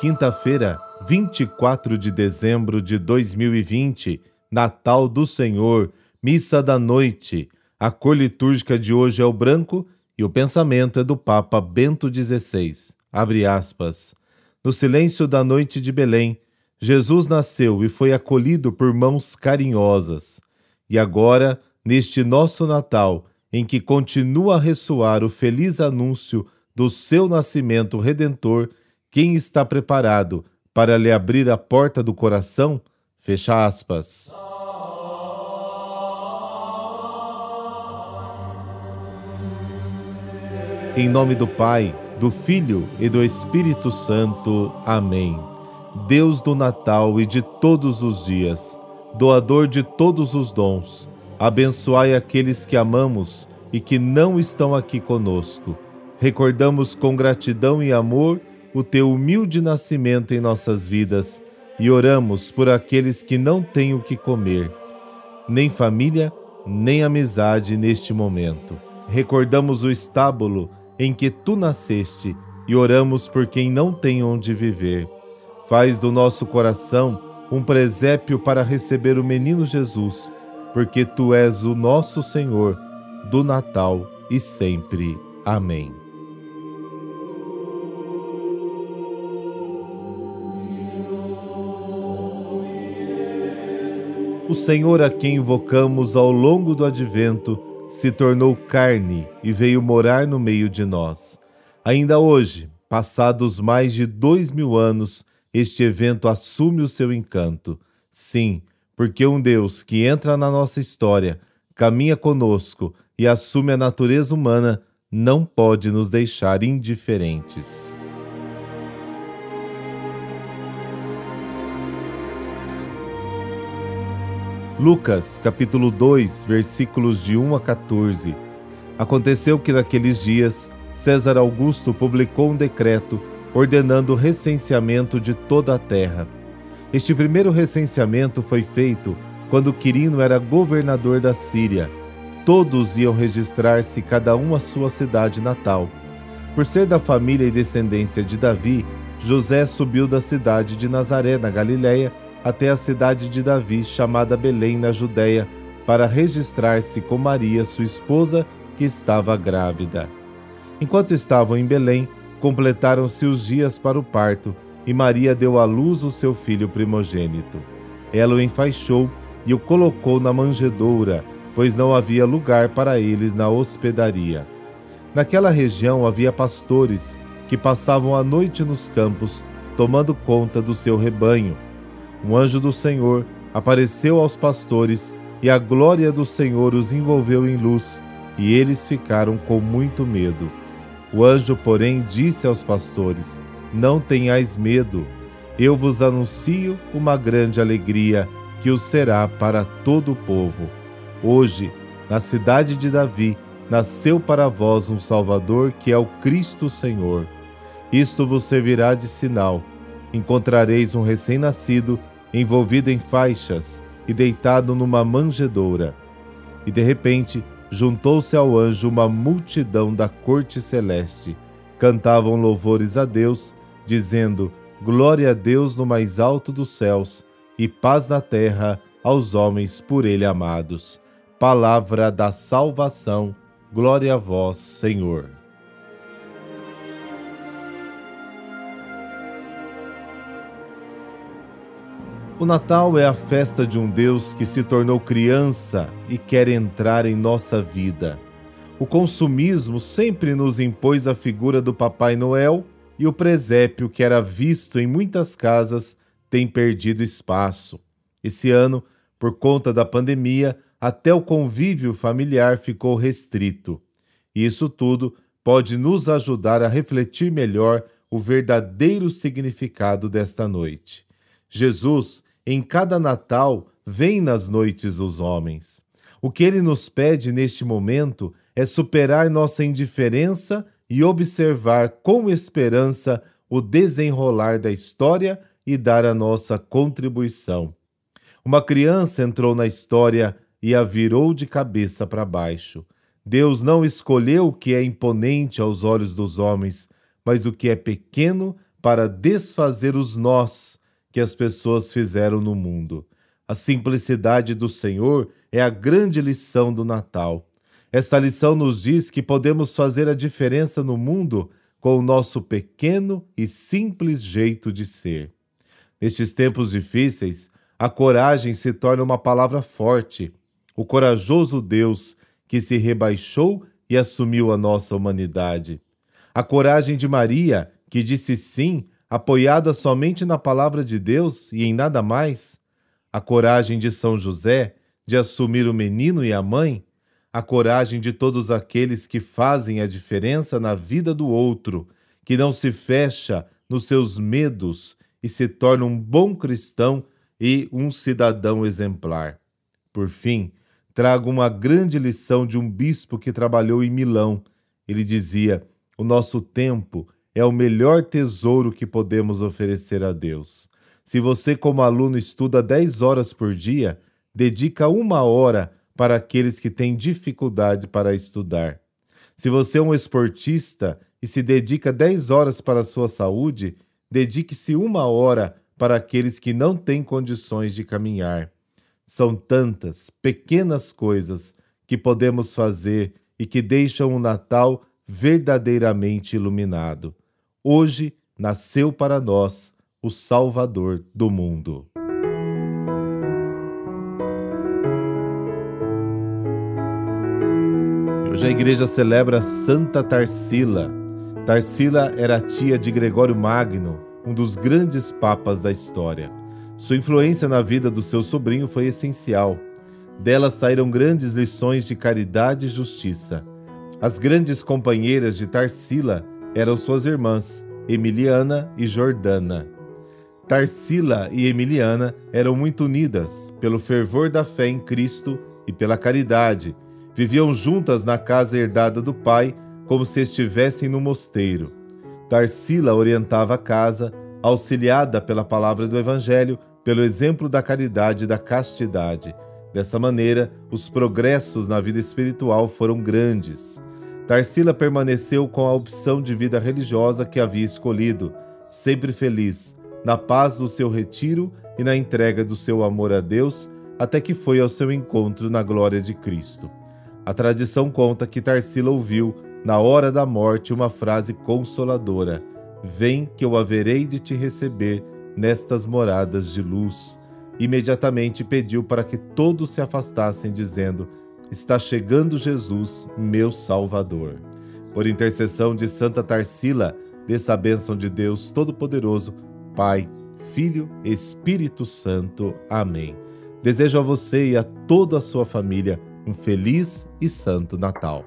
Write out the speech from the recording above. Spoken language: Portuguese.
quinta-feira, 24 de dezembro de 2020, Natal do Senhor, missa da noite. A cor litúrgica de hoje é o branco e o pensamento é do Papa Bento XVI. Abre aspas. No silêncio da noite de Belém, Jesus nasceu e foi acolhido por mãos carinhosas. E agora, neste nosso Natal, em que continua a ressoar o feliz anúncio do seu nascimento redentor, quem está preparado para lhe abrir a porta do coração? Fecha aspas. Em nome do Pai, do Filho e do Espírito Santo. Amém. Deus do Natal e de todos os dias, doador de todos os dons, abençoai aqueles que amamos e que não estão aqui conosco. Recordamos com gratidão e amor o teu humilde nascimento em nossas vidas e oramos por aqueles que não têm o que comer, nem família, nem amizade neste momento. Recordamos o estábulo em que tu nasceste e oramos por quem não tem onde viver. Faz do nosso coração um presépio para receber o menino Jesus, porque tu és o nosso Senhor do Natal e sempre. Amém. O Senhor a quem invocamos ao longo do advento se tornou carne e veio morar no meio de nós. Ainda hoje, passados mais de dois mil anos, este evento assume o seu encanto. Sim, porque um Deus que entra na nossa história, caminha conosco e assume a natureza humana não pode nos deixar indiferentes. Lucas, capítulo 2, versículos de 1 a 14. Aconteceu que naqueles dias César Augusto publicou um decreto ordenando o recenseamento de toda a terra. Este primeiro recenseamento foi feito quando Quirino era governador da Síria. Todos iam registrar-se cada um à sua cidade natal. Por ser da família e descendência de Davi, José subiu da cidade de Nazaré, na Galiléia, até a cidade de Davi, chamada Belém, na Judéia, para registrar-se com Maria, sua esposa, que estava grávida. Enquanto estavam em Belém, completaram-se os dias para o parto, e Maria deu à luz o seu filho primogênito. Ela o enfaixou e o colocou na manjedoura, pois não havia lugar para eles na hospedaria. Naquela região havia pastores que passavam a noite nos campos, tomando conta do seu rebanho um anjo do Senhor apareceu aos pastores e a glória do Senhor os envolveu em luz, e eles ficaram com muito medo. O anjo, porém, disse aos pastores: Não tenhais medo, eu vos anuncio uma grande alegria que o será para todo o povo. Hoje, na cidade de Davi, nasceu para vós um Salvador que é o Cristo Senhor. Isto vos servirá de sinal. Encontrareis um recém-nascido envolvido em faixas e deitado numa manjedoura. E de repente juntou-se ao anjo uma multidão da corte celeste. Cantavam louvores a Deus, dizendo: Glória a Deus no mais alto dos céus e paz na terra aos homens por ele amados. Palavra da salvação. Glória a vós, Senhor. O Natal é a festa de um Deus que se tornou criança e quer entrar em nossa vida. O consumismo sempre nos impôs a figura do Papai Noel e o presépio que era visto em muitas casas tem perdido espaço. Esse ano, por conta da pandemia, até o convívio familiar ficou restrito. Isso tudo pode nos ajudar a refletir melhor o verdadeiro significado desta noite. Jesus em cada Natal vem nas noites dos homens. O que ele nos pede neste momento é superar nossa indiferença e observar com esperança o desenrolar da história e dar a nossa contribuição. Uma criança entrou na história e a virou de cabeça para baixo. Deus não escolheu o que é imponente aos olhos dos homens, mas o que é pequeno para desfazer os nós que as pessoas fizeram no mundo. A simplicidade do Senhor é a grande lição do Natal. Esta lição nos diz que podemos fazer a diferença no mundo com o nosso pequeno e simples jeito de ser. Nestes tempos difíceis, a coragem se torna uma palavra forte. O corajoso Deus que se rebaixou e assumiu a nossa humanidade. A coragem de Maria, que disse sim, apoiada somente na palavra de Deus e em nada mais. A coragem de São José de assumir o menino e a mãe. A coragem de todos aqueles que fazem a diferença na vida do outro, que não se fecha nos seus medos e se torna um bom cristão e um cidadão exemplar. Por fim, trago uma grande lição de um bispo que trabalhou em Milão. Ele dizia: O nosso tempo é o melhor tesouro que podemos oferecer a Deus. Se você, como aluno, estuda 10 horas por dia, dedica uma hora para aqueles que têm dificuldade para estudar. Se você é um esportista e se dedica 10 horas para a sua saúde, dedique-se uma hora para aqueles que não têm condições de caminhar. São tantas pequenas coisas que podemos fazer e que deixam o Natal verdadeiramente iluminado. Hoje nasceu para nós o Salvador do mundo. Hoje a igreja celebra Santa Tarsila. Tarsila era tia de Gregório Magno, um dos grandes papas da história. Sua influência na vida do seu sobrinho foi essencial. Dela saíram grandes lições de caridade e justiça. As grandes companheiras de Tarsila eram suas irmãs, Emiliana e Jordana. Tarsila e Emiliana eram muito unidas pelo fervor da fé em Cristo e pela caridade. Viviam juntas na casa herdada do pai, como se estivessem no mosteiro. Tarsila orientava a casa, auxiliada pela palavra do Evangelho, pelo exemplo da caridade e da castidade. Dessa maneira, os progressos na vida espiritual foram grandes. Tarsila permaneceu com a opção de vida religiosa que havia escolhido, sempre feliz, na paz do seu retiro e na entrega do seu amor a Deus, até que foi ao seu encontro na glória de Cristo. A tradição conta que Tarsila ouviu, na hora da morte, uma frase consoladora: Vem que eu haverei de te receber nestas moradas de luz. Imediatamente pediu para que todos se afastassem, dizendo: Está chegando Jesus, meu Salvador. Por intercessão de Santa Tarsila, dessa bênção de Deus Todo-Poderoso, Pai, Filho, Espírito Santo. Amém. Desejo a você e a toda a sua família um feliz e santo Natal.